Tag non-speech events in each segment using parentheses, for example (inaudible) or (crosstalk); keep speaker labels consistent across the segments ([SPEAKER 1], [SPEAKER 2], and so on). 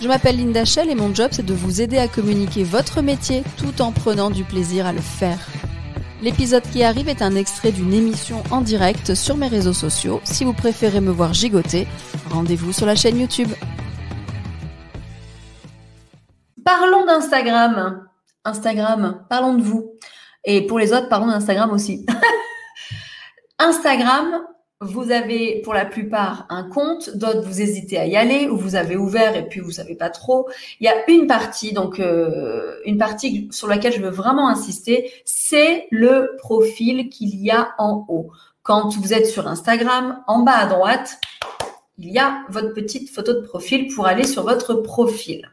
[SPEAKER 1] Je m'appelle Linda Shell et mon job c'est de vous aider à communiquer votre métier tout en prenant du plaisir à le faire. L'épisode qui arrive est un extrait d'une émission en direct sur mes réseaux sociaux. Si vous préférez me voir gigoter, rendez-vous sur la chaîne YouTube. Parlons d'Instagram. Instagram, parlons de vous. Et pour les autres, parlons d'Instagram aussi. (laughs) Instagram, vous avez pour la plupart un compte, d'autres vous hésitez à y aller ou vous avez ouvert et puis vous savez pas trop. Il y a une partie donc euh, une partie sur laquelle je veux vraiment insister, c'est le profil qu'il y a en haut. Quand vous êtes sur Instagram, en bas à droite, il y a votre petite photo de profil pour aller sur votre profil.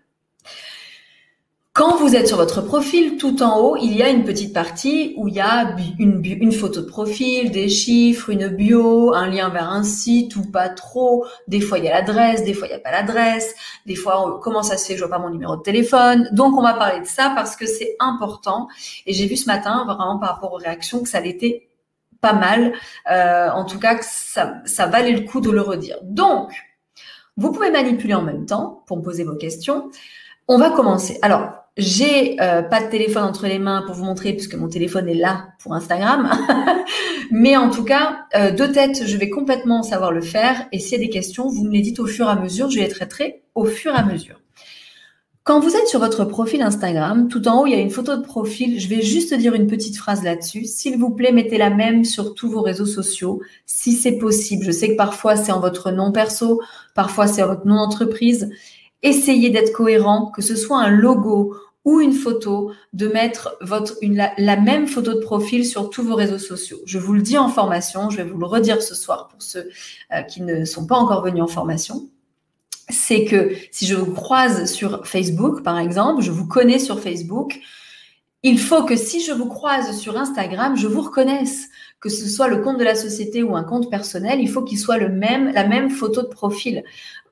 [SPEAKER 1] Quand vous êtes sur votre profil, tout en haut, il y a une petite partie où il y a une, une, photo de profil, des chiffres, une bio, un lien vers un site ou pas trop. Des fois, il y a l'adresse, des fois, il n'y a pas l'adresse. Des fois, comment ça se fait, je vois pas mon numéro de téléphone. Donc, on va parler de ça parce que c'est important. Et j'ai vu ce matin, vraiment par rapport aux réactions, que ça l'était pas mal. Euh, en tout cas, que ça, ça valait le coup de le redire. Donc, vous pouvez manipuler en même temps pour me poser vos questions. On va commencer. Alors, j'ai euh, pas de téléphone entre les mains pour vous montrer puisque mon téléphone est là pour Instagram. (laughs) Mais en tout cas, euh, de tête, je vais complètement savoir le faire. Et s'il y a des questions, vous me les dites au fur et à mesure. Je les traiterai au fur et à mesure. Quand vous êtes sur votre profil Instagram, tout en haut, il y a une photo de profil. Je vais juste dire une petite phrase là-dessus. S'il vous plaît, mettez la même sur tous vos réseaux sociaux, si c'est possible. Je sais que parfois c'est en votre nom perso, parfois c'est en votre nom d'entreprise essayez d'être cohérent, que ce soit un logo ou une photo, de mettre votre, une, la, même photo de profil sur tous vos réseaux sociaux. Je vous le dis en formation, je vais vous le redire ce soir pour ceux euh, qui ne sont pas encore venus en formation. C'est que si je vous croise sur Facebook, par exemple, je vous connais sur Facebook, il faut que si je vous croise sur Instagram, je vous reconnaisse, que ce soit le compte de la société ou un compte personnel, il faut qu'il soit le même, la même photo de profil.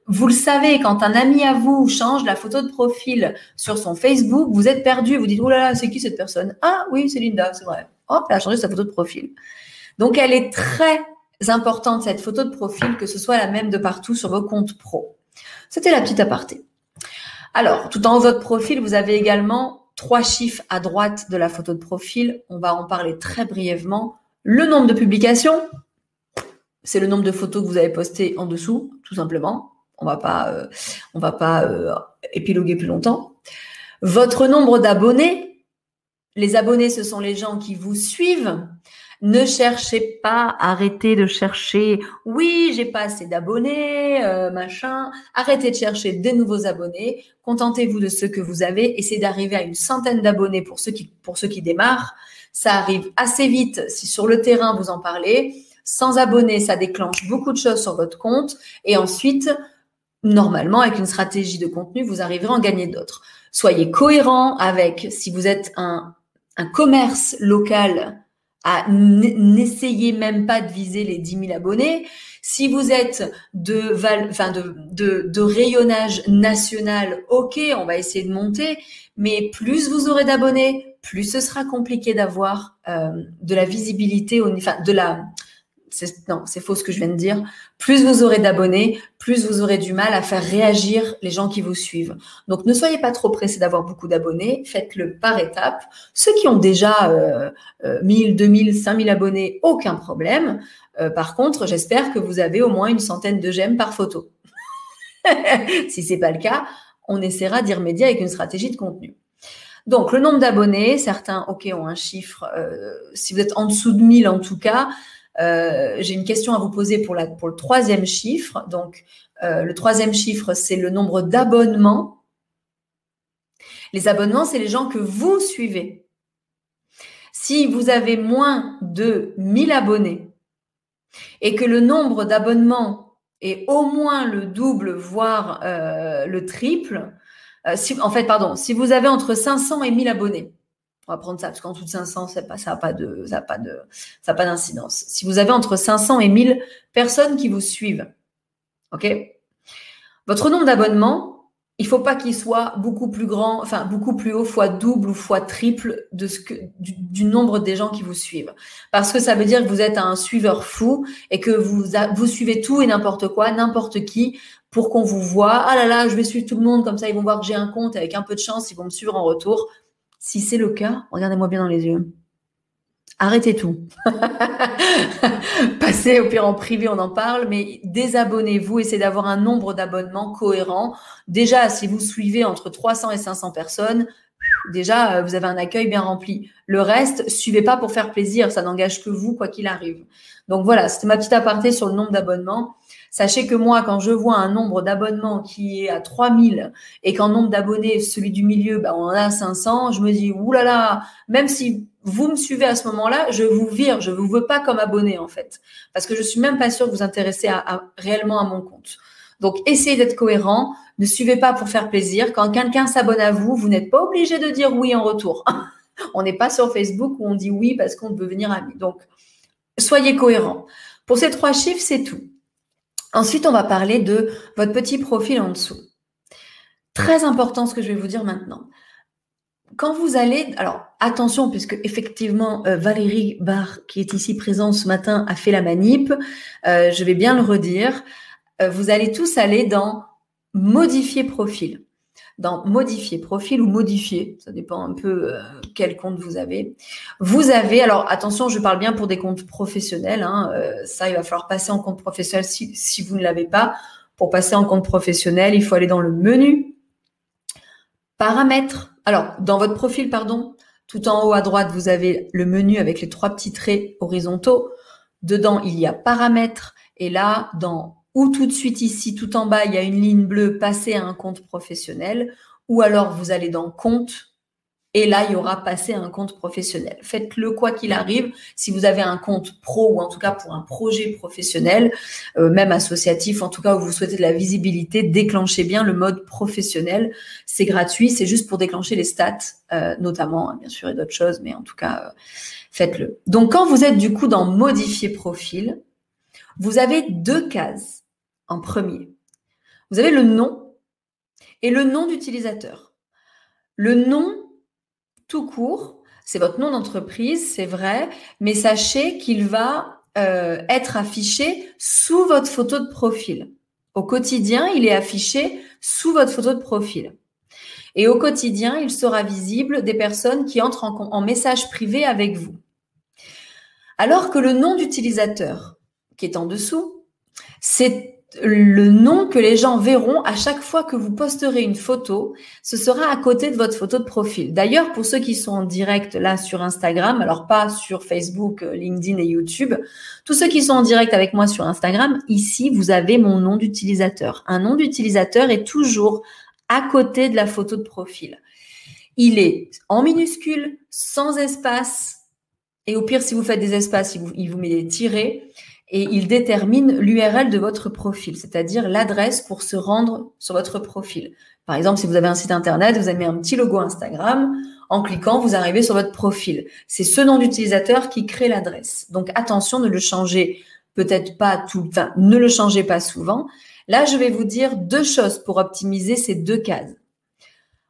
[SPEAKER 1] Vous le savez, quand un ami à vous change la photo de profil sur son Facebook, vous êtes perdu. Vous dites, oh là là, c'est qui cette personne? Ah oui, c'est Linda, c'est vrai. Hop, elle a changé sa photo de profil. Donc, elle est très importante, cette photo de profil, que ce soit la même de partout sur vos comptes pro. C'était la petite aparté. Alors, tout en haut de votre profil, vous avez également trois chiffres à droite de la photo de profil. On va en parler très brièvement. Le nombre de publications, c'est le nombre de photos que vous avez postées en dessous, tout simplement on va pas, euh, on va pas euh, épiloguer plus longtemps. Votre nombre d'abonnés, les abonnés, ce sont les gens qui vous suivent. Ne cherchez pas, arrêtez de chercher. Oui, j'ai pas assez d'abonnés, euh, machin. Arrêtez de chercher des nouveaux abonnés. Contentez-vous de ceux que vous avez. Essayez d'arriver à une centaine d'abonnés pour ceux qui, pour ceux qui démarrent. Ça arrive assez vite si sur le terrain vous en parlez. Sans abonnés, ça déclenche beaucoup de choses sur votre compte. Et ensuite, normalement, avec une stratégie de contenu, vous arriverez à en gagner d'autres. Soyez cohérent avec, si vous êtes un, un commerce local, à n'essayez même pas de viser les 10 000 abonnés. Si vous êtes de, enfin de, de, de, rayonnage national, ok, on va essayer de monter, mais plus vous aurez d'abonnés, plus ce sera compliqué d'avoir euh, de la visibilité, enfin de la non, c'est faux ce que je viens de dire. Plus vous aurez d'abonnés, plus vous aurez du mal à faire réagir les gens qui vous suivent. Donc, ne soyez pas trop pressés d'avoir beaucoup d'abonnés. Faites-le par étapes. Ceux qui ont déjà euh, 1000, 2000, 5000 abonnés, aucun problème. Euh, par contre, j'espère que vous avez au moins une centaine de j'aime par photo. (laughs) si c'est pas le cas, on essaiera d'y remédier avec une stratégie de contenu. Donc, le nombre d'abonnés, certains, OK, ont un chiffre. Euh, si vous êtes en dessous de 1000 en tout cas, euh, j'ai une question à vous poser pour, le troisième chiffre. Donc, euh, le troisième chiffre, c'est le nombre d'abonnements. Les abonnements, c'est les gens que vous suivez. Si vous avez moins de 1000 abonnés et que le nombre d'abonnements est au moins le double, voire euh, le triple, en fait, pardon, si vous avez entre 500 et 1000 abonnés, On va prendre ça, parce qu'en dessous de 500, pas, ça n'a pas de, ça pas de, ça pas d'incidence. Si vous avez entre 500 et 1000 personnes qui vous suivent, ok? Votre nombre d'abonnements, il faut pas qu'il soit beaucoup plus grand, enfin beaucoup plus haut, fois double ou fois triple de ce que du, nombre des gens qui vous suivent. Parce que ça veut dire que vous êtes un suiveur fou et que vous vous suivez tout et n'importe quoi, n'importe qui, pour qu'on vous voit. Ah là là, je vais suivre tout le monde comme ça, ils vont voir que j'ai un compte avec un peu de chance, ils vont me suivre en retour. Si c'est le cas, regardez-moi bien dans les yeux. Arrêtez tout. (laughs) Passez au pire en privé, on en parle, mais désabonnez-vous, essayez d'avoir un nombre d'abonnements cohérent. Déjà, si vous suivez entre 300 et 500 personnes, déjà, euh, vous avez un accueil bien rempli. Le reste, suivez pas pour faire plaisir, ça n'engage que vous, quoi qu'il arrive. Donc voilà, c'était ma petite aparté sur le nombre d'abonnements. Sachez que moi, quand je vois un nombre d'abonnements qui est à 3000 et qu'en nombre d'abonnés, celui du milieu, ben, on en a 500, je me dis, oulala, même si vous me suivez à ce moment-là, je vous vire, je vous veux pas comme abonné en fait, parce que je suis même pas sûre que vous intéressez à, réellement à mon compte. Donc essayez d'être cohérent, ne suivez pas pour faire plaisir. Quand quelqu'un s'abonne à vous, vous n'êtes pas obligé de dire oui en retour. (laughs) on n'est pas sur Facebook où on dit oui parce qu'on veut venir ami. Donc soyez cohérent. Pour ces trois chiffres, c'est tout. Ensuite, on va parler de votre petit profil en dessous. Très important ce que je vais vous dire maintenant quand vous allez, alors attention, puisque effectivement euh, Valérie Barr, qui est ici présente ce matin, a fait la manip, euh, je vais bien le redire, euh, vous allez tous aller dans modifier profil. Dans modifier profil ou modifier, ça dépend un peu quel compte vous avez. Vous avez, alors attention, je parle bien pour des comptes professionnels, hein, ça il va falloir passer en compte professionnel si, si vous ne l'avez pas. Pour passer en compte professionnel, il faut aller dans le menu, paramètres, alors, dans votre profil, pardon, tout en haut à droite, vous avez le menu avec les trois petits traits horizontaux. Dedans, il y a paramètres. Et là, dans ou tout de suite ici, tout en bas, il y a une ligne bleue, passer à un compte professionnel. Ou alors, vous allez dans compte et là, il y aura passé un compte professionnel. Faites-le quoi qu'il arrive. Si vous avez un compte pro ou en tout cas pour un projet professionnel, euh, même associatif, en tout cas où vous souhaitez de la visibilité, déclenchez bien le mode professionnel. C'est gratuit, c'est juste pour déclencher les stats, euh, notamment, bien sûr, et d'autres choses, mais en tout cas, euh, faites-le. Donc, quand vous êtes du coup dans modifier profil, vous avez deux cases en premier. Vous avez le nom et le nom d'utilisateur. Le nom, tout court. C'est votre nom d'entreprise, c'est vrai, mais sachez qu'il va euh, être affiché sous votre photo de profil. Au quotidien, il est affiché sous votre photo de profil. Et au quotidien, il sera visible des personnes qui entrent en, en message privé avec vous. Alors que le nom d'utilisateur qui est en dessous, c'est le nom que les gens verront à chaque fois que vous posterez une photo, ce sera à côté de votre photo de profil. D'ailleurs, pour ceux qui sont en direct là sur Instagram, alors pas sur Facebook, euh, LinkedIn et YouTube, tous ceux qui sont en direct avec moi sur Instagram, ici, vous avez mon nom d'utilisateur. Un nom d'utilisateur est toujours à côté de la photo de profil. Il est en minuscule, sans espace, et au pire, si vous faites des espaces, il vous, il met des tirés et il détermine l'URL de votre profil, c'est-à-dire l'adresse pour se rendre sur votre profil. Par exemple, si vous avez un site internet, vous avez un petit logo Instagram. En cliquant, vous arrivez sur votre profil. C'est ce nom d'utilisateur qui crée l'adresse. Donc attention, ne le changez peut-être pas tout, enfin, ne le changez pas souvent. Là, je vais vous dire deux choses pour optimiser ces deux cases.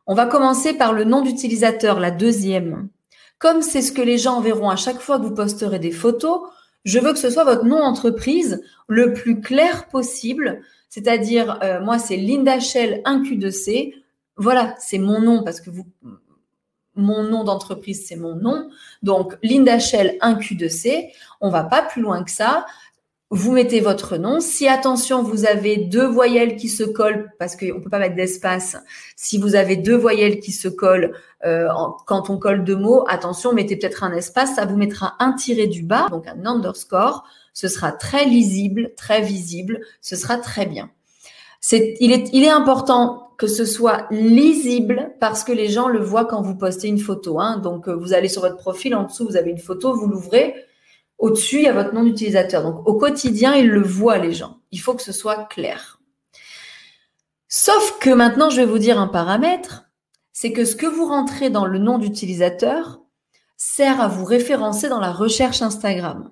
[SPEAKER 1] On va commencer par le nom d'utilisateur, la deuxième. Comme c'est ce que les gens verront à chaque fois que vous posterez des photos, je veux que ce soit votre nom d'entreprise le plus clair possible. C'est-à-dire, euh, moi, c'est Linda Shell 1Q2C. Voilà, c'est mon nom parce que mon nom d'entreprise, c'est mon nom. Donc, Linda Shell 1Q2C. On va pas plus loin que ça vous mettez votre nom. Si attention, vous avez deux voyelles qui se collent, parce qu'on ne peut pas mettre d'espace, si vous avez deux voyelles qui se collent euh, quand on colle deux mots, attention, mettez peut-être un espace, ça vous mettra un tiré du bas, donc un underscore. Ce sera très lisible, très visible, ce sera très bien. C'est, il, est, il est important que ce soit lisible parce que les gens le voient quand vous postez une photo. Hein. Donc, euh, vous allez sur votre profil, en dessous, vous avez une photo, vous l'ouvrez au-dessus, il y a votre nom d'utilisateur. Donc, au quotidien, ils le voient, les gens. Il faut que ce soit clair. Sauf que maintenant, je vais vous dire un paramètre, c'est que ce que vous rentrez dans le nom d'utilisateur, sert à vous référencer dans la recherche Instagram.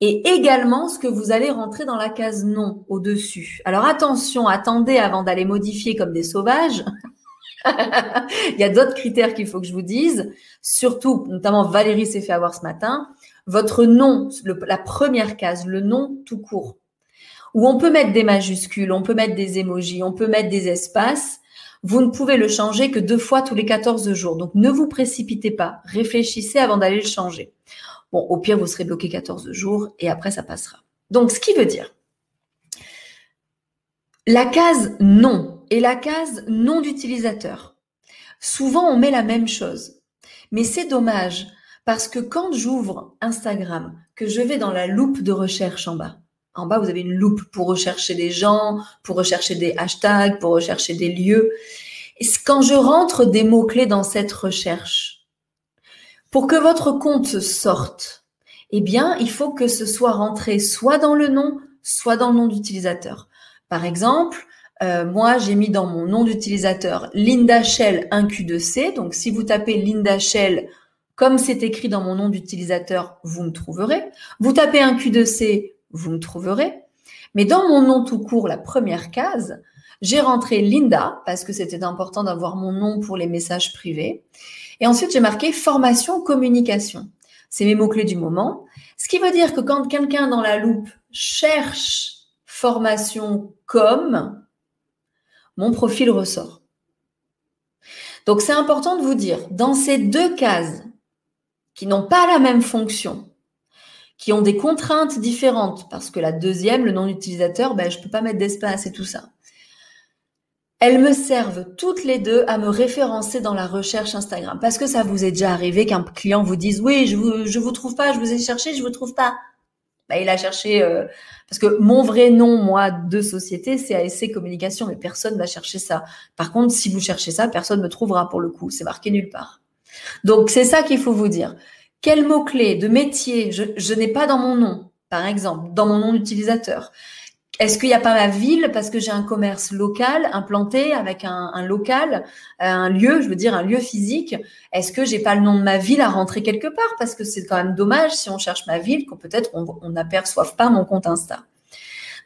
[SPEAKER 1] Et également ce que vous allez rentrer dans la case non au-dessus. Alors attention, attendez avant d'aller modifier comme des sauvages. (laughs) Il y a d'autres critères qu'il faut que je vous dise. Surtout, notamment Valérie s'est fait avoir ce matin. Votre nom, la première case, le nom tout court. Où on peut mettre des majuscules, on peut mettre des émojis, on peut mettre des espaces. Vous ne pouvez le changer que deux fois tous les 14 jours. Donc ne vous précipitez pas. Réfléchissez avant d'aller le changer. Bon, au pire, vous serez bloqué 14 jours et après, ça passera. Donc, ce qui veut dire, la case non et la case nom d'utilisateur. Souvent, on met la même chose. Mais c'est dommage parce que quand j'ouvre Instagram, que je vais dans la loupe de recherche en bas, en bas, vous avez une loupe pour rechercher des gens, pour rechercher des hashtags, pour rechercher des lieux. Quand je rentre des mots-clés dans cette recherche, pour que votre compte sorte, eh bien, il faut que ce soit rentré soit dans le nom, soit dans le nom d'utilisateur. Par exemple, euh, moi, j'ai mis dans mon nom d'utilisateur Linda Shell 1Q2C. Donc, si vous tapez Linda Shell comme c'est écrit dans mon nom d'utilisateur, vous me trouverez. Vous tapez un Q2C, vous me trouverez. Mais dans mon nom tout court, la première case, j'ai rentré Linda parce que c'était important d'avoir mon nom pour les messages privés. Et ensuite, j'ai marqué formation communication. C'est mes mots-clés du moment. Ce qui veut dire que quand quelqu'un dans la loupe cherche formation comme, mon profil ressort. Donc, c'est important de vous dire, dans ces deux cases qui n'ont pas la même fonction, qui ont des contraintes différentes, parce que la deuxième, le nom d'utilisateur, ben, je ne peux pas mettre d'espace et tout ça. Elles me servent toutes les deux à me référencer dans la recherche Instagram. Parce que ça vous est déjà arrivé qu'un client vous dise oui, je vous, je vous trouve pas, je vous ai cherché, je vous trouve pas. Ben, il a cherché euh, parce que mon vrai nom, moi, de société, c'est ASC Communication, mais personne va chercher ça. Par contre, si vous cherchez ça, personne ne me trouvera pour le coup. C'est marqué nulle part. Donc c'est ça qu'il faut vous dire. Quel mot-clé de métier je, n'ai pas dans mon nom, par exemple, dans mon nom d'utilisateur Est-ce qu'il n'y a pas ma ville parce que j'ai un commerce local implanté avec un, local, un lieu, je veux dire un lieu physique? Est-ce que j'ai pas le nom de ma ville à rentrer quelque part? Parce que c'est quand même dommage si on cherche ma ville qu'on peut-être on n'aperçoive pas mon compte Insta.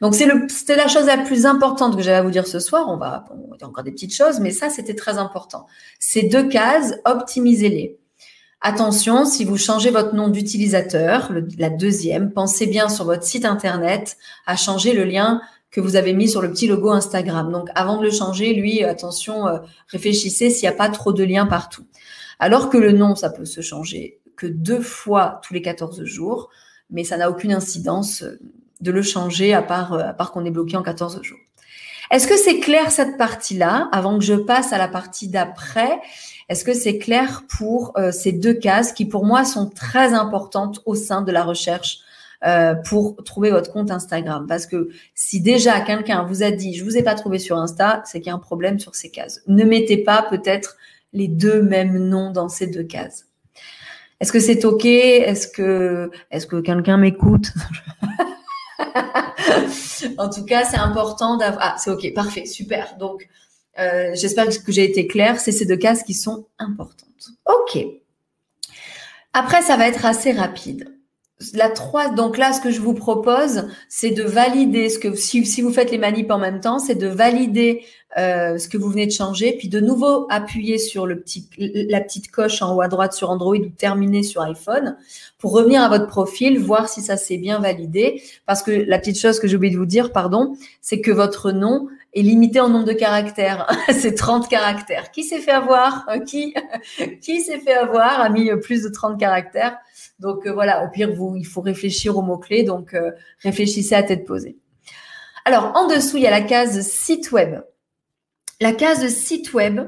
[SPEAKER 1] Donc c'est c'était la chose la plus importante que j'avais à vous dire ce soir. On va, bon, il y a encore des petites choses, mais ça c'était très important. Ces deux cases, optimisez-les. Attention, si vous changez votre nom d'utilisateur, la deuxième, pensez bien sur votre site internet à changer le lien que vous avez mis sur le petit logo Instagram. Donc avant de le changer, lui, attention, euh, réfléchissez s'il n'y a pas trop de liens partout. Alors que le nom, ça peut se changer que deux fois tous les 14 jours, mais ça n'a aucune incidence euh, de le changer à part, euh, à part qu'on est bloqué en 14 jours. Est-ce que c'est clair cette partie-là avant que je passe à la partie d'après est-ce que c'est clair pour euh, ces deux cases qui, pour moi, sont très importantes au sein de la recherche euh, pour trouver votre compte Instagram? Parce que si déjà quelqu'un vous a dit, je vous ai pas trouvé sur Insta, c'est qu'il y a un problème sur ces cases. Ne mettez pas peut-être les deux mêmes noms dans ces deux cases. Est-ce que c'est ok? Est-ce que est-ce que quelqu'un m'écoute? (laughs) (laughs) En tout cas, c'est important d'avoir. Ah, c'est ok, parfait, super. Donc euh, j'espère que j'ai été claire. C'est ces deux cases qui sont importantes. OK. Après, ça va être assez rapide. La 3, donc là, ce que je vous propose, c'est de valider ce que, si, si, vous faites les manips en même temps, c'est de valider euh, ce que vous venez de changer, puis de nouveau appuyer sur le petit, la petite coche en haut à droite sur Android ou terminer sur iPhone pour revenir à votre profil, voir si ça s'est bien validé. Parce que la petite chose que j'ai oublié de vous dire, pardon, c'est que votre nom, est limité en nombre de caractères. (laughs) c'est 30 caractères. Qui s'est fait avoir? Qui? (laughs) Qui s'est fait avoir a mis plus de 30 caractères? Donc euh, voilà, au pire, il faut réfléchir aux mots-clés. Donc euh, réfléchissez à tête posée. Alors en dessous, il y a la case site web. La case site web,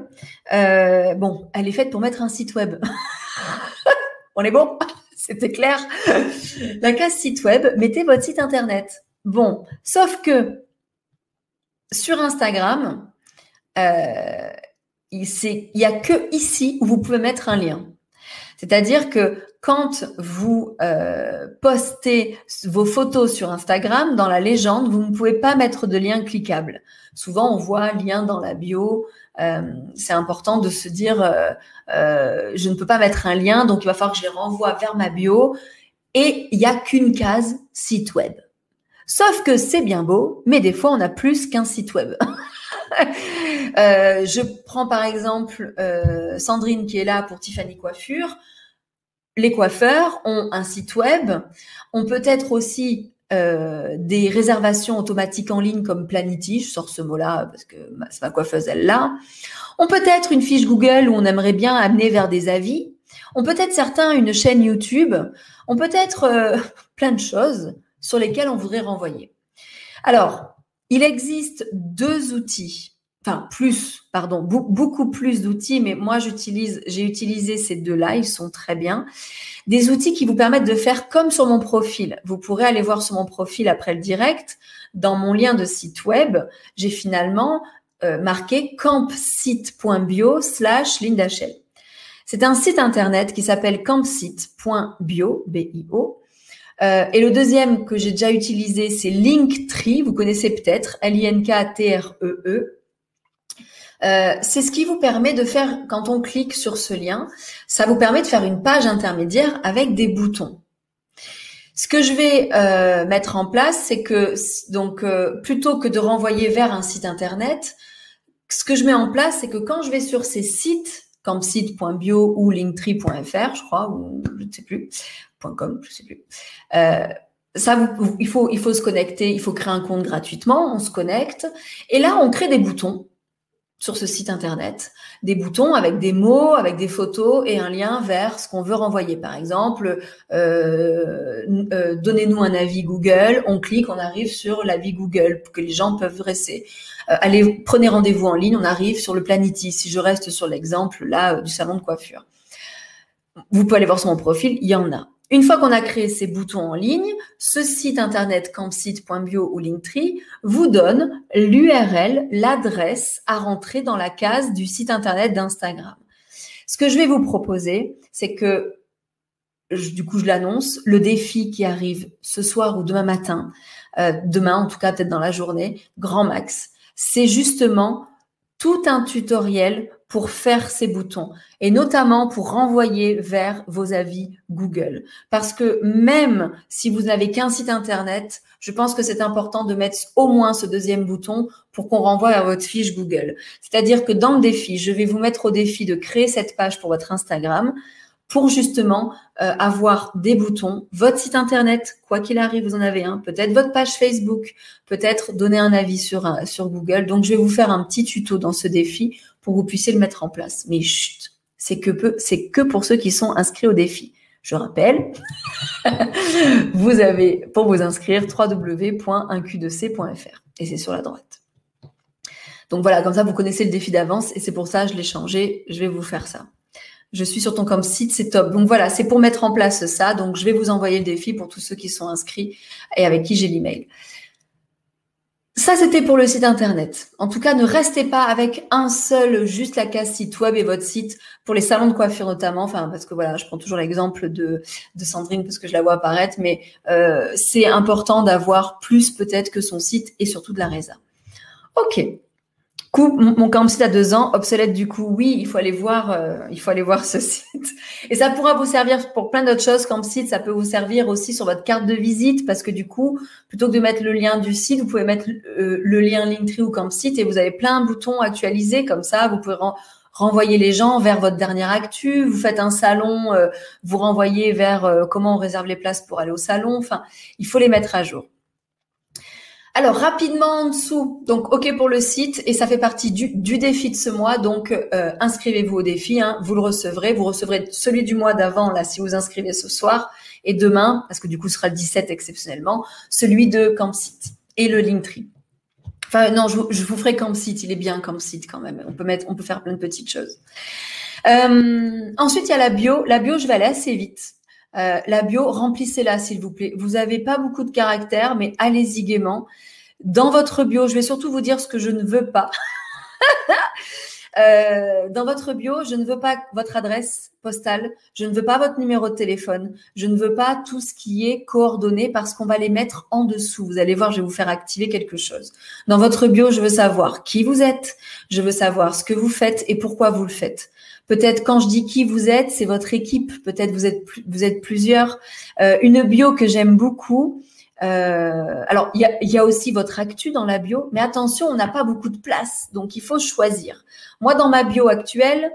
[SPEAKER 1] euh, bon, elle est faite pour mettre un site web. (laughs) On est bon? (laughs) C'était clair? La case site web, mettez votre site internet. Bon, sauf que sur Instagram, il n'y a que ici où vous pouvez mettre un lien. C'est-à-dire que quand vous euh, postez vos photos sur Instagram, dans la légende, vous ne pouvez pas mettre de lien cliquable. Souvent, on voit lien dans la bio, c'est important de se dire, je ne peux pas mettre un lien, donc il va falloir que je les renvoie vers ma bio. Et il n'y a qu'une case site web. Sauf que c'est bien beau, mais des fois on a plus qu'un site web. (laughs) Euh, je prends par exemple euh, Sandrine qui est là pour Tiffany Coiffure. Les coiffeurs ont un site web, ont peut-être aussi euh, des réservations automatiques en ligne comme Planity, je sors ce mot-là parce que c'est ma coiffeuse, elle l'a. On peut-être une fiche Google où on aimerait bien amener vers des avis. On peut-être certains une chaîne YouTube. On peut-être (laughs) plein de choses sur lesquels on voudrait renvoyer. Alors, il existe deux outils, enfin plus, pardon, beaucoup plus d'outils, mais moi j'utilise, j'ai utilisé ces deux-là, ils sont très bien. Des outils qui vous permettent de faire comme sur mon profil. Vous pourrez aller voir sur mon profil après le direct. Dans mon lien de site web, j'ai finalement euh, marqué campsite.bio slash Lindachel. C'est un site internet qui s'appelle campsite.bio, B-I-O, euh, et le deuxième que j'ai déjà utilisé, c'est Linktree. Vous connaissez peut-être, L-I-N-K-T-R-E-E. Euh, c'est ce qui vous permet de faire, quand on clique sur ce lien, ça vous permet de faire une page intermédiaire avec des boutons. Ce que je vais euh, mettre en place, c'est que donc plutôt que de renvoyer vers un site internet, ce que je mets en place, c'est que quand je vais sur ces sites, comme site.bio ou linktree.fr, je crois, ou je ne sais plus, .com, je sais plus. Euh, ça, il faut, il faut se connecter, il faut créer un compte gratuitement, on se connecte, et là, on crée des boutons sur ce site internet, des boutons avec des mots, avec des photos et un lien vers ce qu'on veut renvoyer. Par exemple, euh, euh, donnez-nous un avis Google, on clique, on arrive sur l'avis Google que les gens peuvent dresser. allez, prenez rendez-vous en ligne, on arrive sur le Planity. Si je reste sur l'exemple là du salon de coiffure, vous pouvez aller voir sur mon profil, il y en a. Une fois qu'on a créé ces boutons en ligne, ce site internet campsite.bio ou Linktree vous donne l'URL, l'adresse à rentrer dans la case du site internet d'Instagram. Ce que je vais vous proposer, c'est que, du coup, je l'annonce, le défi qui arrive ce soir ou demain matin, euh, demain en tout cas peut-être dans la journée, grand max, c'est justement tout un tutoriel pour faire ces boutons et notamment pour renvoyer vers vos avis Google. Parce que même si vous n'avez qu'un site internet, je pense que c'est important de mettre au moins ce deuxième bouton pour qu'on renvoie à votre fiche Google. C'est-à-dire que dans le défi, je vais vous mettre au défi de créer cette page pour votre Instagram pour justement euh, avoir des boutons, votre site internet, quoi qu'il arrive, vous en avez un, peut-être votre page Facebook, peut-être donner un avis sur, sur Google. Donc, je vais vous faire un petit tuto dans ce défi pour que vous puissiez le mettre en place. Mais chut, c'est que, pour ceux qui sont inscrits au défi. Je rappelle, (laughs) vous avez pour vous inscrire www.1q2c.fr et c'est sur la droite. Donc voilà, comme ça vous connaissez le défi d'avance et c'est pour ça que je l'ai changé. Je vais vous faire ça je suis sur ton comme site, c'est top. Donc voilà, c'est pour mettre en place ça. Donc je vais vous envoyer le défi pour tous ceux qui sont inscrits et avec qui j'ai l'email. Ça, c'était pour le site internet. En tout cas, ne restez pas avec un seul, juste la case site web et votre site pour les salons de coiffure notamment. Enfin, parce que voilà, je prends toujours l'exemple de, de Sandrine parce que je la vois apparaître, mais euh, c'est important d'avoir plus peut-être que son site et surtout de la résa. Ok. Coupe, mon camp site a deux ans, obsolète du coup, oui, il faut aller voir, euh, il faut aller voir ce (laughs) site. Et ça pourra vous servir pour plein d'autres choses. Camp site, ça peut vous servir aussi sur votre carte de visite parce que du coup, plutôt que de mettre le lien du site, vous pouvez mettre euh, le lien Linktree ou Camp site et vous avez plein de boutons actualisés comme ça. Vous pouvez renvoyer les gens vers votre dernière actu. Vous faites un salon, euh, vous renvoyez vers comment on réserve les places pour aller au salon. Enfin, il faut les mettre à jour. Alors rapidement en dessous, donc ok pour le site et ça fait partie du, défi de ce mois. Donc euh, inscrivez-vous au défi, hein, vous le recevrez. Vous recevrez celui du mois d'avant là si vous inscrivez ce soir et demain parce que du coup ce sera le 17 exceptionnellement, celui de Campsite et le Linktree. Enfin non, je, vous ferai Campsite, il est bien Campsite quand même. On peut mettre, on peut faire plein de petites choses. Euh, ensuite il y a la bio. La bio je vais aller assez vite. Euh, la bio, remplissez-la s'il vous plaît. Vous n'avez pas beaucoup de caractères, mais allez-y gaiement. Dans votre bio, je vais surtout vous dire ce que je ne veux pas. (laughs) Euh, dans votre bio, je ne veux pas votre adresse postale, je ne veux pas votre numéro de téléphone, je ne veux pas tout ce qui est coordonné parce qu'on va les mettre en dessous. Vous allez voir, je vais vous faire activer quelque chose. Dans votre bio, je veux savoir qui vous êtes, je veux savoir ce que vous faites et pourquoi vous le faites. Peut-être quand je dis qui vous êtes, c'est votre équipe. Peut-être vous êtes vous êtes plusieurs. Euh, une bio que j'aime beaucoup, euh, alors, il y a, aussi votre actu dans la bio, mais attention, on n'a pas beaucoup de place, donc il faut choisir. Moi, dans ma bio actuelle,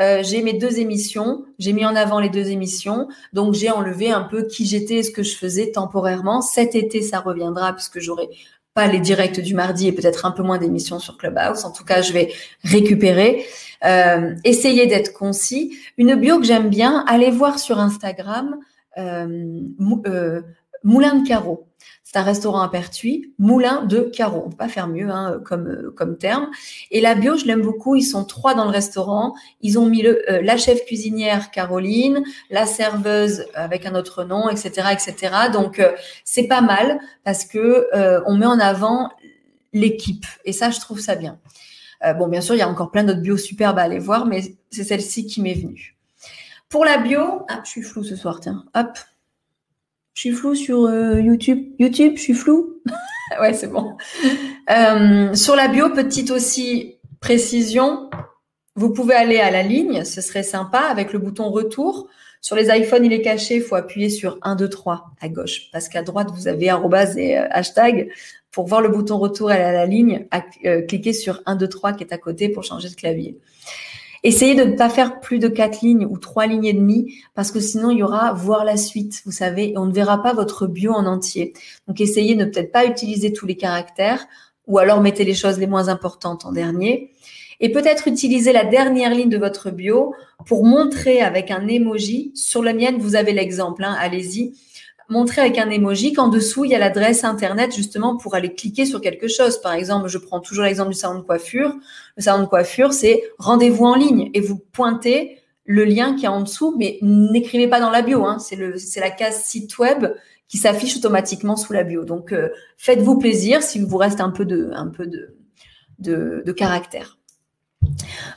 [SPEAKER 1] euh, j'ai mes deux émissions, j'ai mis en avant les deux émissions, donc j'ai enlevé un peu qui j'étais, ce que je faisais temporairement. Cet été, ça reviendra puisque j'aurai pas les directs du mardi et peut-être un peu moins d'émissions sur Clubhouse. En tout cas, je vais récupérer. Euh, essayer d'être concis. Une bio que j'aime bien, allez voir sur Instagram. Euh, euh, Moulin de Carreau. C'est un restaurant à Pertuis, Moulin de Carreau. On peut pas faire mieux hein, comme, euh, comme terme. Et la bio, je l'aime beaucoup. Ils sont trois dans le restaurant. Ils ont mis euh, la chef cuisinière Caroline, la serveuse avec un autre nom, etc., etc. Donc euh, c'est pas mal parce que on met en avant l'équipe. Et ça, je trouve ça bien. bon, bien sûr, il y a encore plein d'autres bios superbes à aller voir, mais c'est celle-ci qui m'est venue. Pour la bio, ah, je suis floue ce soir, tiens. Hop, je suis flou sur euh, YouTube. YouTube, je suis flou. (laughs) ouais, c'est bon. Euh, sur la bio, petite aussi précision. Vous pouvez aller à la ligne, ce serait sympa avec le bouton retour. Sur les iPhones, il est caché, il faut appuyer sur 1, 2, 3 à gauche. Parce qu'à droite, vous avez arrobase et euh, hashtag. Pour voir le bouton retour, à la ligne, cliquez sur 1, 2, 3 qui est à côté pour changer de clavier. Essayez de ne pas faire plus de quatre lignes ou trois lignes et demie parce que sinon il y aura voir la suite, vous savez, et on ne verra pas votre bio en entier. Donc essayez de ne peut-être pas utiliser tous les caractères ou alors mettez les choses les moins importantes en dernier. Et peut-être utiliser la dernière ligne de votre bio pour montrer avec un emoji. Sur la mienne, vous avez l'exemple, hein, allez-y montrer avec un emoji qu'en dessous, il y a l'adresse Internet justement pour aller cliquer sur quelque chose. Par exemple, je prends toujours l'exemple du salon de coiffure. Le salon de coiffure, c'est rendez-vous en ligne et vous pointez le lien qui est en dessous, mais n'écrivez pas dans la bio. Hein. C'est la case site web qui s'affiche automatiquement sous la bio. Donc, euh, faites-vous plaisir s'il vous reste un peu de, un peu de, de caractère.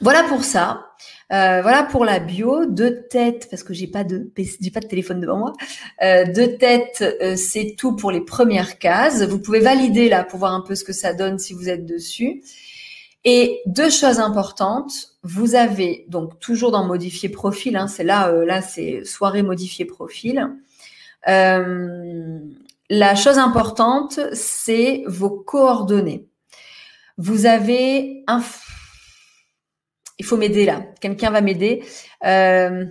[SPEAKER 1] Voilà pour ça. Euh, voilà pour la bio. De tête, parce que j'ai pas de pas de téléphone devant moi. Euh, de tête, euh, c'est tout pour les premières cases. Vous pouvez valider là pour voir un peu ce que ça donne si vous êtes dessus. Et deux choses importantes. Vous avez donc toujours dans modifier profil. Hein, c'est là, là c'est soirée modifier profil. la chose importante, c'est vos coordonnées. Vous avez un il faut m'aider là. Quelqu'un va m'aider. Euh,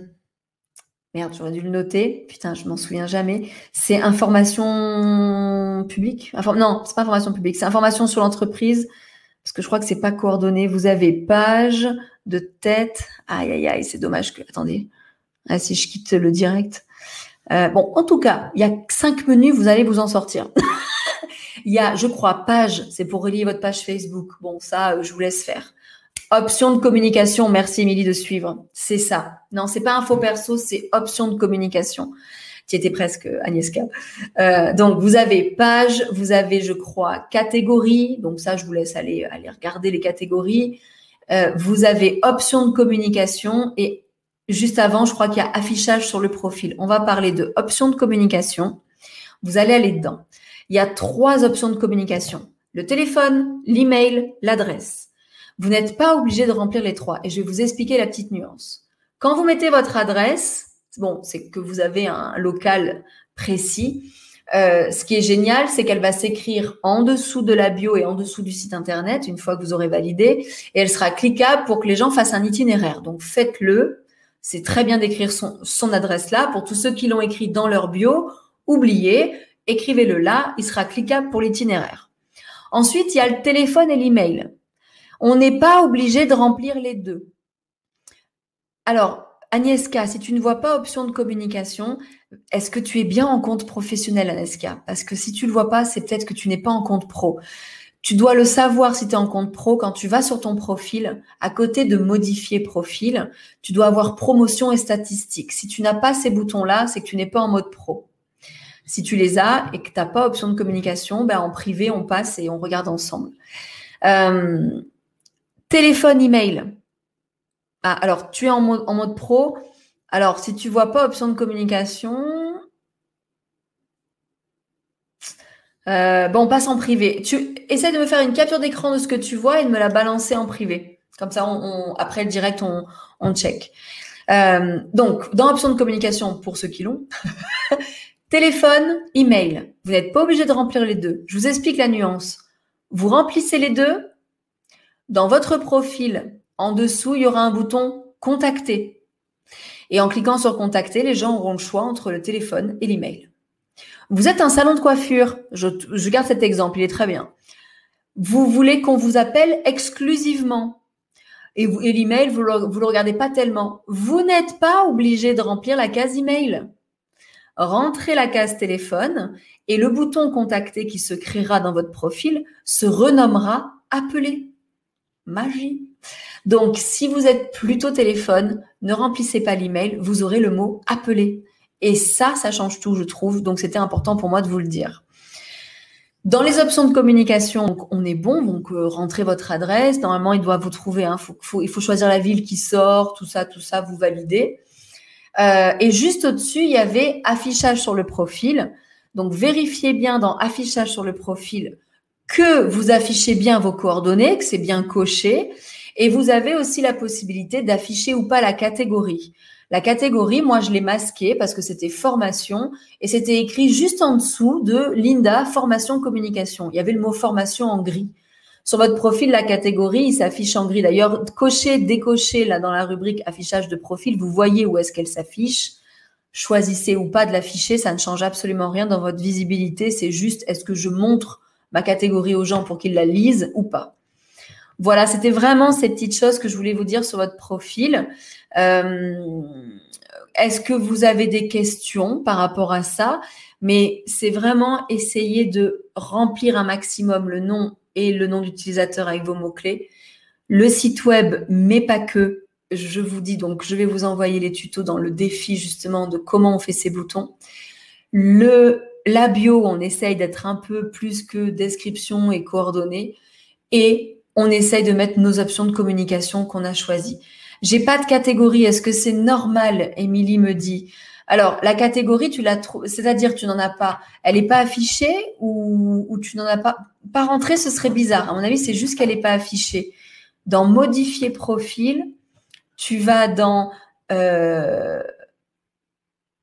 [SPEAKER 1] merde, j'aurais dû le noter. Putain, je m'en souviens jamais. C'est information publique? Inform... Non, c'est pas information publique. C'est information sur l'entreprise. Parce que je crois que c'est pas coordonné. Vous avez page de tête. Aïe, aïe, aïe, c'est dommage que. Attendez. Ah, si je quitte le direct. Euh, bon, en tout cas, il y a cinq menus, vous allez vous en sortir. (laughs) il y a, je crois, page, c'est pour relier votre page Facebook. Bon, ça, euh, je vous laisse faire. Option de communication, merci Émilie de suivre. C'est ça. Non, c'est pas info perso, c'est option de communication. Tu étais presque Agnieszka. Euh, donc vous avez page, vous avez, je crois, catégorie. Donc ça, je vous laisse aller aller regarder les catégories. Euh, vous avez option de communication et juste avant, je crois qu'il y a affichage sur le profil. On va parler de option de communication. Vous allez aller dedans. Il y a trois options de communication le téléphone, l'email, l'adresse. Vous n'êtes pas obligé de remplir les trois. Et je vais vous expliquer la petite nuance. Quand vous mettez votre adresse, bon, c'est que vous avez un local précis. Euh, ce qui est génial, c'est qu'elle va s'écrire en dessous de la bio et en dessous du site internet une fois que vous aurez validé, et elle sera cliquable pour que les gens fassent un itinéraire. Donc faites-le. C'est très bien d'écrire son, son adresse là. Pour tous ceux qui l'ont écrit dans leur bio, oubliez, écrivez-le là. Il sera cliquable pour l'itinéraire. Ensuite, il y a le téléphone et l'email. On n'est pas obligé de remplir les deux. Alors, Agnieszka, si tu ne vois pas option de communication, est-ce que tu es bien en compte professionnel, Agnieszka? Parce que si tu ne le vois pas, c'est peut-être que tu n'es pas en compte pro. Tu dois le savoir si tu es en compte pro quand tu vas sur ton profil, à côté de modifier profil, tu dois avoir promotion et statistiques. Si tu n'as pas ces boutons-là, c'est que tu n'es pas en mode pro. Si tu les as et que tu n'as pas option de communication, ben en privé, on passe et on regarde ensemble. Euh, Téléphone, email. Ah, alors, tu es en mode, pro. Alors, si tu vois pas option de communication, euh, bon, on passe en privé. Tu essaies de me faire une capture d'écran de ce que tu vois et de me la balancer en privé. Comme ça, après le direct, on, on check. Euh, donc, dans option de communication, pour ceux qui l'ont, (laughs) téléphone, email. Vous n'êtes pas obligé de remplir les deux. Je vous explique la nuance. Vous remplissez les deux. Dans votre profil, en dessous, il y aura un bouton Contacter. Et en cliquant sur Contacter, les gens auront le choix entre le téléphone et l'email. Vous êtes un salon de coiffure. Je, garde cet exemple, il est très bien. Vous voulez qu'on vous appelle exclusivement et, l'email, vous ne le, le regardez pas tellement. Vous n'êtes pas obligé de remplir la case email. Rentrez la case téléphone et le bouton contacter qui se créera dans votre profil se renommera appeler. Magie. Donc, si vous êtes plutôt téléphone, ne remplissez pas l'email, vous aurez le mot appeler. Et ça, ça change tout, je trouve. Donc, c'était important pour moi de vous le dire. Dans les options de communication, on est bon, donc euh, rentrez votre adresse. Normalement, il doit vous trouver. Hein, il faut choisir la ville qui sort, tout ça, tout ça, vous validez. Euh, et juste au-dessus, il y avait affichage sur le profil. Donc, vérifiez bien dans affichage sur le profil que vous affichez bien vos coordonnées, que c'est bien coché. Et vous avez aussi la possibilité d'afficher ou pas la catégorie. La catégorie, moi, je l'ai masquée parce que c'était formation et c'était écrit juste en dessous de Linda, formation communication. Il y avait le mot formation en gris. Sur votre profil, la catégorie, il s'affiche en gris. D'ailleurs, cocher, décocher, là, dans la rubrique affichage de profil, vous voyez où est-ce qu'elle s'affiche. Choisissez ou pas de l'afficher, ça ne change absolument rien dans votre visibilité. C'est juste, est-ce que je montre ma catégorie aux gens pour qu'ils la lisent ou pas. Voilà, c'était vraiment ces petites choses que je voulais vous dire sur votre profil. Euh, est-ce que vous avez des questions par rapport à ça? Mais c'est vraiment essayer de remplir un maximum le nom et le nom d'utilisateur avec vos mots-clés. Le site web, mais pas que. Je vous dis donc, je vais vous envoyer les tutos dans le défi justement de comment on fait ces boutons. Le, la bio, on essaye d'être un peu plus que description et coordonnées. Et on essaye de mettre nos options de communication qu'on a choisies. J'ai pas de catégorie. Est-ce que c'est normal Émilie me dit. Alors, la catégorie, tu la trouves, c'est-à-dire tu n'en as pas. Elle n'est pas affichée ou, tu n'en as pas? Pas rentrée, ce serait bizarre. À mon avis, c'est juste qu'elle n'est pas affichée. Dans modifier profil, tu vas dans euh,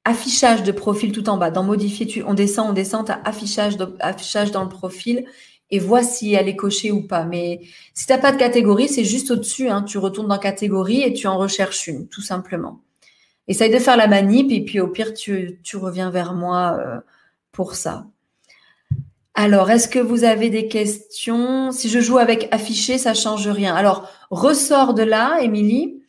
[SPEAKER 1] affichage de profil tout en bas. Dans modifier, tu, on descend, on descend, tu as affichage, affichage dans le profil et vois si elle est cochée ou pas. Mais si tu n'as pas de catégorie, c'est juste au-dessus. Hein. Tu retournes dans catégorie et tu en recherches une, tout simplement. Essaye de faire la manip et puis au pire, tu, reviens vers moi euh, pour ça. Alors, est-ce que vous avez des questions? Si je joue avec affiché, ça change rien. Alors, ressort de là, Émilie,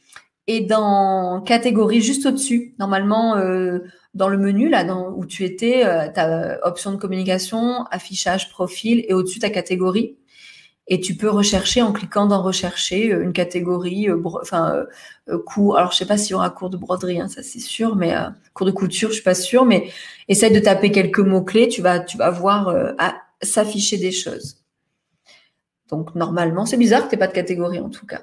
[SPEAKER 1] et dans catégorie juste au-dessus. Normalement, euh, dans le menu là dans, où tu étais, euh, tu as option de communication, affichage, profil et au-dessus ta catégorie. Et tu peux rechercher en cliquant dans rechercher euh, une catégorie, euh, enfin cours. Alors je sais pas s'il y aura cours de broderie, hein, ça c'est sûr, mais cours de couture, je suis pas sûre. Mais essaye de taper quelques mots clés, tu vas tu vas voir s'afficher des choses. Donc normalement, c'est bizarre que tu pas de catégorie en tout cas.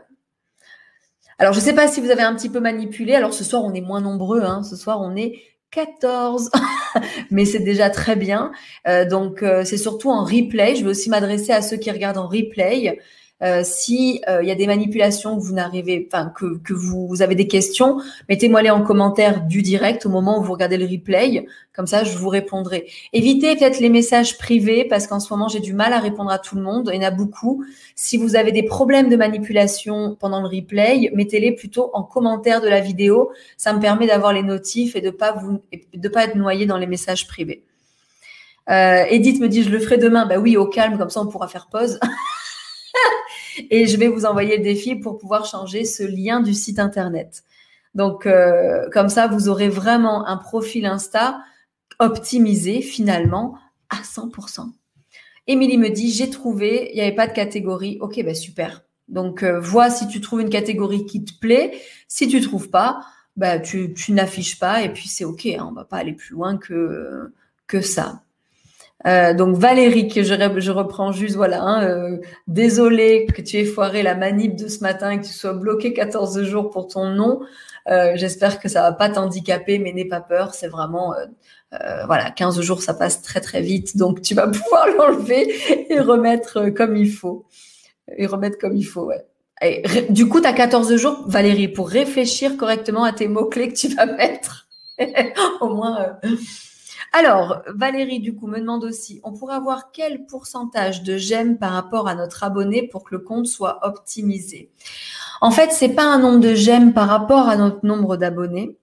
[SPEAKER 1] Alors, je ne sais pas si vous avez un petit peu manipulé. Alors, ce soir, on est moins nombreux. Hein. Ce soir, on est 14, (laughs) mais c'est déjà très bien. Euh, donc, euh, c'est surtout en replay. Je vais aussi m'adresser à ceux qui regardent en replay. Euh, si il euh, y a des manipulations que vous n'arrivez, enfin que, que vous, avez des questions, mettez-moi les en commentaire du direct au moment où vous regardez le replay. Comme ça, je vous répondrai. Évitez peut-être les messages privés parce qu'en ce moment j'ai du mal à répondre à tout le monde. Il y en a beaucoup. Si vous avez des problèmes de manipulation pendant le replay, mettez-les plutôt en commentaire de la vidéo. Ça me permet d'avoir les notifs et de pas vous, de pas être noyé dans les messages privés. Euh, Edith me dit je le ferai demain. Bah oui, au calme, comme ça on pourra faire pause. (laughs) (laughs) et je vais vous envoyer le défi pour pouvoir changer ce lien du site internet. Donc, euh, comme ça, vous aurez vraiment un profil Insta optimisé finalement à 100%. Émilie me dit, j'ai trouvé, il n'y avait pas de catégorie. Ok, ben super. Donc, euh, vois si tu trouves une catégorie qui te plaît. Si tu trouves pas, bah, tu, tu n'affiches pas et puis c'est ok. Hein, on va pas aller plus loin que, que ça. Euh, donc Valérie, que je, reprends juste, voilà, hein, euh, désolé que tu aies foiré la manip de ce matin et que tu sois bloqué 14 jours pour ton nom. Euh, J'espère que ça va pas t'handicaper, mais n'aie pas peur, c'est vraiment, voilà, 15 jours, ça passe très très vite, donc tu vas (laughs) pouvoir l'enlever et remettre comme il faut. Et remettre comme il faut, ouais. Du coup, tu as 14 jours, Valérie, pour réfléchir correctement à tes mots-clés que tu vas (laughs) mettre. (laughs) Au moins. Alors, Valérie, du coup, me demande aussi, on pourrait avoir quel pourcentage de j'aime par rapport à notre abonné pour que le compte soit optimisé? En fait, c'est pas un nombre de j'aime par rapport à notre nombre d'abonnés.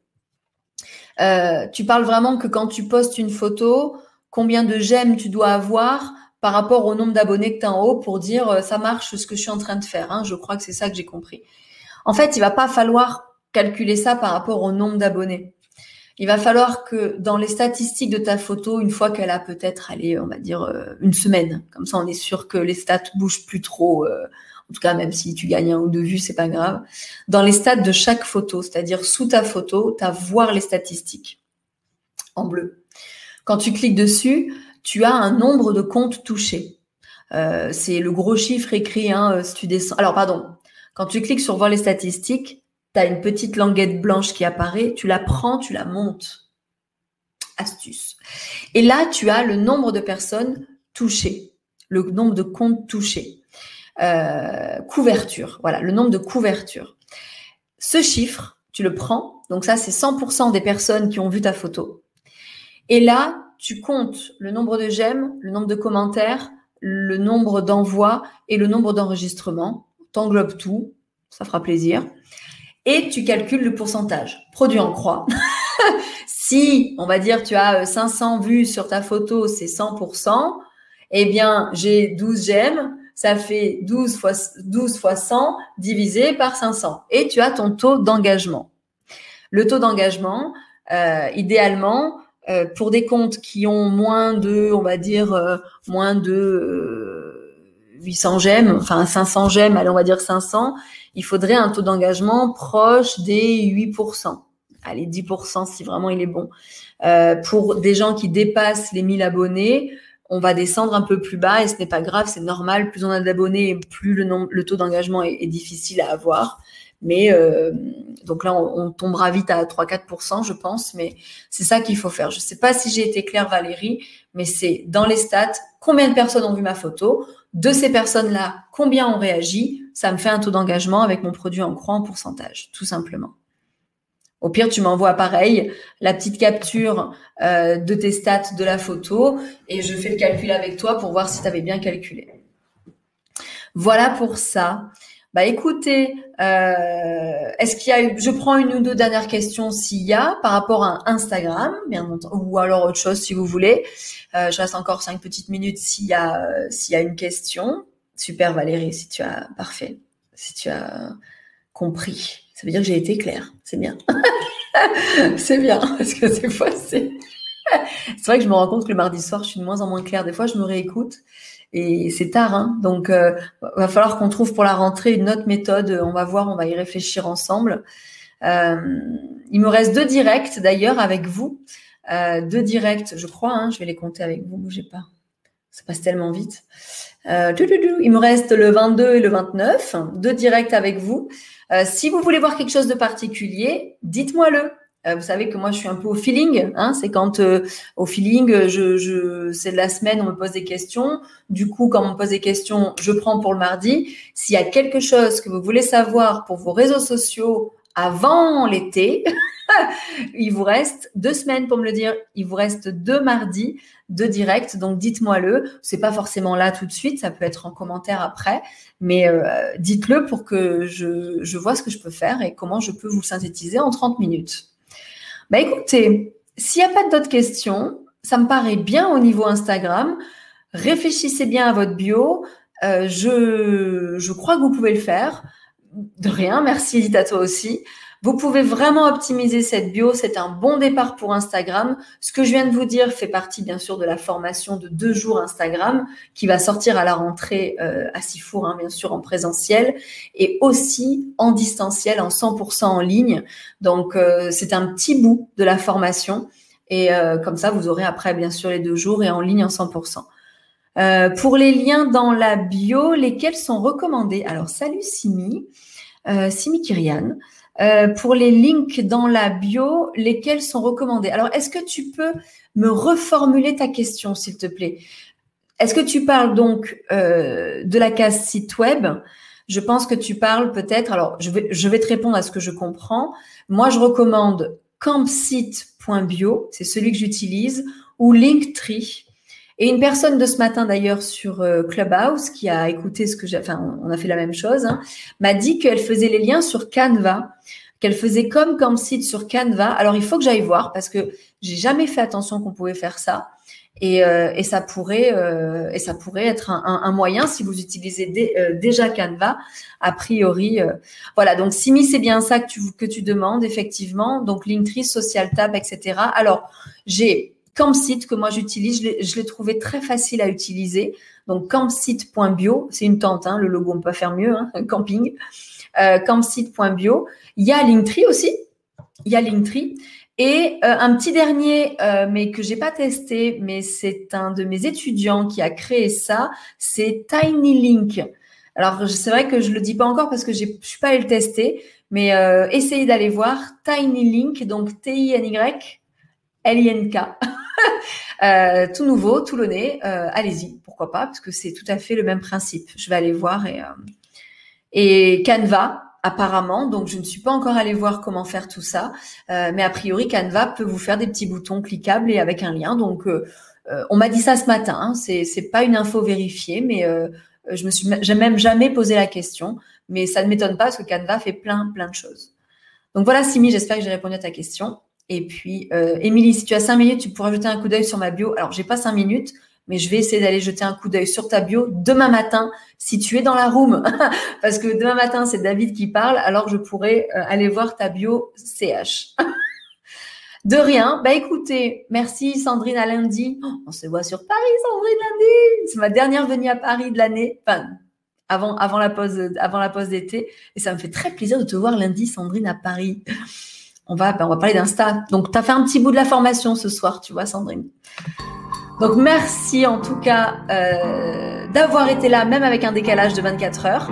[SPEAKER 1] Euh, tu parles vraiment que quand tu postes une photo, combien de j'aime tu dois avoir par rapport au nombre d'abonnés que tu as en haut pour dire euh, ça marche ce que je suis en train de faire. Hein. Je crois que c'est ça que j'ai compris. En fait, il va pas falloir calculer ça par rapport au nombre d'abonnés il va falloir que dans les statistiques de ta photo, une fois qu'elle a peut-être allé, on va dire, euh, une semaine, comme ça on est sûr que les stats bougent plus trop. Euh, en tout cas, même si tu gagnes un ou deux vues, c'est pas grave. Dans les stats de chaque photo, c'est-à-dire sous ta photo, tu as voir les statistiques en bleu. Quand tu cliques dessus, tu as un nombre de comptes touchés. Euh, c'est le gros chiffre écrit. Hein, si tu descends. Alors pardon. Quand tu cliques sur voir les statistiques, tu as une petite languette blanche qui apparaît, tu la prends, tu la montes. Astuce. Et là, tu as le nombre de personnes touchées, le nombre de comptes touchés. Euh, couverture, voilà, le nombre de couvertures. Ce chiffre, tu le prends, donc ça c'est 100% des personnes qui ont vu ta photo. Et là, tu comptes le nombre de j'aime, le nombre de commentaires, le nombre d'envois et le nombre d'enregistrements. T'englobes tout, ça fera plaisir et tu calcules le pourcentage. Produit en croix. (laughs) si, on va dire, tu as 500 euh, vues sur ta photo, c'est 100%, eh bien, j'ai 12 j'aime, ça fait 12 fois, 12 fois 100 divisé par 500. Et tu as ton taux d'engagement. Le taux d'engagement, euh, idéalement, euh, pour des comptes qui ont moins de, on va dire, moins de 800 j'aime, enfin 500 j'aime, allez, on va dire 500, il faudrait un taux d'engagement proche des 8%. Allez, 10% si vraiment il est bon. Euh, pour des gens qui dépassent les 1000 abonnés, on va descendre un peu plus bas et ce n'est pas grave, c'est normal. Plus on a d'abonnés, plus le, taux d'engagement est, difficile à avoir. Mais euh, donc là, on, tombera vite à 3-4%, je pense. Mais c'est ça qu'il faut faire. Je ne sais pas si j'ai été claire, Valérie, mais c'est dans les stats, combien de personnes ont vu ma photo De ces personnes-là, combien ont réagi ça me fait un taux d'engagement avec mon produit en croix en pourcentage, tout simplement. Au pire, tu m'envoies pareil la petite capture euh, de tes stats de la photo et je fais le calcul avec toi pour voir si tu avais bien calculé. Voilà pour ça. Bah écoutez, euh, est-ce qu'il y a eu, je prends une ou deux dernières questions s'il y a par rapport à Instagram, bien entendu, ou alors autre chose si vous voulez. Euh, je reste encore cinq petites minutes s'il y a s'il y a une question. Super Valérie, si tu as parfait, si tu as compris, ça veut dire que j'ai été claire. C'est bien. (laughs) c'est bien parce que des fois (laughs) c'est vrai que je me rends compte que le mardi soir, je suis de moins en moins claire. Des fois, je me réécoute et c'est tard, hein donc euh, va falloir qu'on trouve pour la rentrée une autre méthode. On va voir, on va y réfléchir ensemble. Euh, il me reste deux directs d'ailleurs avec vous, euh, deux directs, je crois. Hein, je vais les compter avec vous, bougez pas. Ça passe tellement vite. Euh, il me reste le 22 et le 29, deux directs avec vous. Euh, si vous voulez voir quelque chose de particulier, dites-moi-le. Euh, vous savez que moi, je suis un peu au feeling. Hein, c'est quand au feeling, je, je, c'est de la semaine, on me pose des questions. Du coup, quand on me pose des questions, je prends pour le mardi. S'il y a quelque chose que vous voulez savoir pour vos réseaux sociaux avant l'été, (laughs) il vous reste deux semaines pour me le dire. Il vous reste deux mardis de direct. Donc dites-moi-le. C'est pas forcément là tout de suite. Ça peut être en commentaire après, mais euh, dites-le pour que je, je vois ce que je peux faire et comment je peux vous synthétiser en 30 minutes. Bah écoutez, s'il n'y a pas d'autres questions, ça me paraît bien au niveau Instagram. Réfléchissez bien à votre bio. Euh, je, je crois que vous pouvez le faire. De rien, merci à toi aussi. Vous pouvez vraiment optimiser cette bio. C'est un bon départ pour Instagram. Ce que je viens de vous dire fait partie, bien sûr, de la formation de deux jours Instagram qui va sortir à la rentrée euh, à Sifour, hein, bien sûr, en présentiel et aussi en distanciel, en 100% en ligne. Donc, euh, c'est un petit bout de la formation. Et euh, comme ça, vous aurez après, bien sûr, les deux jours et en ligne en 100%. Euh, pour les liens dans la bio, lesquels sont recommandés? Alors, salut Simi, euh, Simi Kyrian. Euh, pour les links dans la bio, lesquels sont recommandés? Alors, est-ce que tu peux me reformuler ta question, s'il te plaît? Est-ce que tu parles donc euh, de la case site web? Je pense que tu parles peut-être. Alors, je vais, je vais te répondre à ce que je comprends. Moi, je recommande campsite.bio, c'est celui que j'utilise, ou Linktree. Et une personne de ce matin d'ailleurs sur euh, Clubhouse qui a écouté ce que j'ai, enfin on a fait la même chose, hein, m'a dit qu'elle faisait les liens sur Canva, qu'elle faisait comme Campsite sur Canva. Alors il faut que j'aille voir parce que j'ai jamais fait attention qu'on pouvait faire ça. Et, euh, et, ça pourrait euh, et ça pourrait être un, moyen si vous utilisez euh, déjà Canva a priori euh, voilà donc Simi c'est bien ça que tu que tu demandes effectivement donc Linktree Social Tab etc alors j'ai Campsite que moi j'utilise je l'ai trouvé très facile à utiliser. Donc campsite.bio c'est une tente hein, le logo on peut faire mieux hein, (laughs) camping. Euh, campsite.bio il y a Linktree aussi. Il y a Linktree. Et euh, un petit dernier, euh, mais que j'ai pas testé, mais c'est un de mes étudiants qui a créé ça, c'est TinyLink. Alors c'est vrai que je le dis pas encore parce que je suis pas allé le tester, mais essayez d'aller voir TinyLink, donc T-I-N-Y L-I-N-K. (laughs) (laughs) euh, tout nouveau, tout le nez. Allez-y, pourquoi pas, parce que c'est tout à fait le même principe. Je vais aller voir et et Canva, apparemment. Donc, je ne suis pas encore allée voir comment faire tout ça. Euh, mais a priori, Canva peut vous faire des petits boutons cliquables et avec un lien. Donc, euh, euh on m'a dit ça ce matin. Hein. C'est, c'est pas une info vérifiée, mais euh, je me suis, j'ai même jamais posé la question. Mais ça ne m'étonne pas parce que Canva fait plein, plein de choses. Donc voilà, Simi, j'espère que j'ai répondu à ta question. Et puis, euh, Émilie, si tu as cinq minutes, tu pourras jeter un coup d'œil sur ma bio. Alors, j'ai pas cinq minutes, mais je vais essayer d'aller jeter un coup d'œil sur ta bio demain matin si tu es dans la room. (laughs) Parce que demain matin, c'est David qui parle, alors je pourrais euh, aller voir ta bio CH. (laughs) de rien. Bah écoutez, merci Sandrine à lundi. Oh, on se voit sur Paris, Sandrine lundi. C'est ma dernière venue à Paris de l'année. Enfin, avant, avant la pause, avant la pause d'été. Et ça me fait très plaisir de te voir lundi, Sandrine, à Paris. On va, ben, on va parler d'Insta. Donc, tu as fait un petit bout de la formation ce soir, tu vois, Sandrine. Donc merci en tout cas euh, d'avoir été là, même avec un décalage de 24 heures.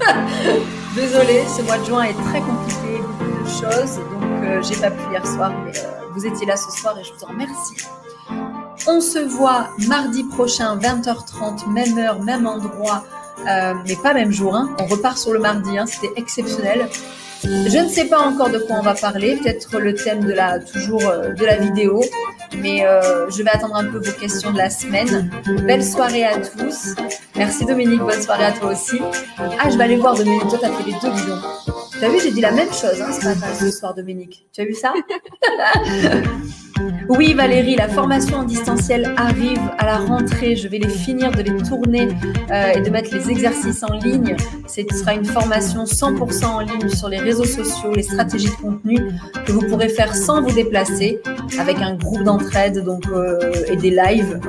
[SPEAKER 1] (laughs) Désolée, ce mois de juin est très compliqué, beaucoup de choses, donc euh, j'ai pas pu hier soir, mais euh, vous étiez là ce soir et je vous en remercie. On se voit mardi prochain, 20h30, même heure, même endroit, euh, mais pas même jour. Hein. On repart sur le mardi, hein, c'était exceptionnel. Je ne sais pas encore de quoi on va parler, peut-être le thème de la euh, vidéo, mais euh, je vais attendre un peu vos questions de la semaine. Belle soirée à tous. Merci Dominique, bonne soirée à toi aussi. Ah, je vais aller voir Dominique, toi t'as fait les deux bidons. Tu as vu, j'ai dit la même chose hein, ce matin, ce soir Dominique. Tu as vu ça (laughs) Oui, Valérie, la formation en distanciel arrive à la rentrée. Je vais les finir de les tourner euh, et de mettre les exercices en ligne. Ce sera une formation 100% en ligne sur les réseaux sociaux, les stratégies de contenu que vous pourrez faire sans vous déplacer, avec un groupe d'entraide donc euh, et des lives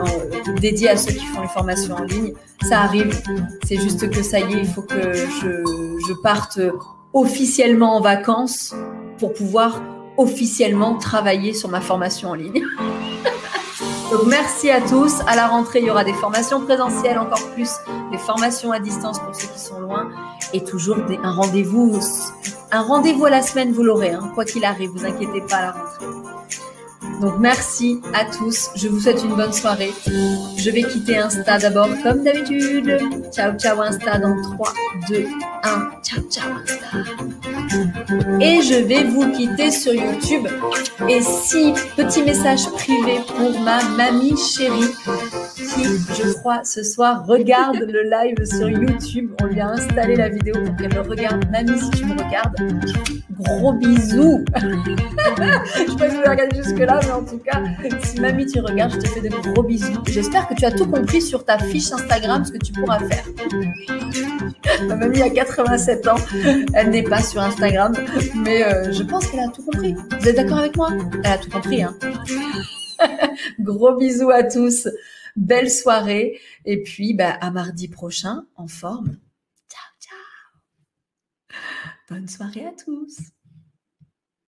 [SPEAKER 1] dédiés à ceux qui font les formations en ligne. Ça arrive. C'est juste que ça y est, il faut que je parte officiellement en vacances pour pouvoir officiellement travailler sur ma formation en ligne. (laughs) Donc merci à tous. À la rentrée, il y aura des formations présentielles encore plus, des formations à distance pour ceux qui sont loin et toujours un rendez-vous un rendez-vous à la semaine, vous l'aurez, hein, quoi qu'il arrive, vous inquiétez pas à la rentrée. Donc merci à tous. Je vous souhaite une bonne soirée. Je vais quitter Insta d'abord comme d'habitude. Ciao ciao Insta dans 3, 2, 1. Ciao ciao Insta. Et je vais vous quitter sur YouTube. Et si petit message privé pour ma mamie chérie qui, je crois, ce soir regarde le live sur YouTube. On lui a installé la vidéo pour qu'elle me regarde. Mamie, si tu me regardes, gros bisous. (laughs) je sais pas si vous regardez jusque-là, en tout cas, si mamie tu regardes, je te fais de gros bisous. J'espère que tu as tout compris sur ta fiche Instagram, ce que tu pourras faire. Ma mamie a 87 ans, elle n'est pas sur Instagram, mais euh, je pense qu'elle a tout compris. Vous êtes d'accord avec moi? Elle a tout compris, hein (laughs) Gros bisous à tous, belle soirée, et puis bah, à mardi prochain en forme. Ciao, ciao Bonne soirée à tous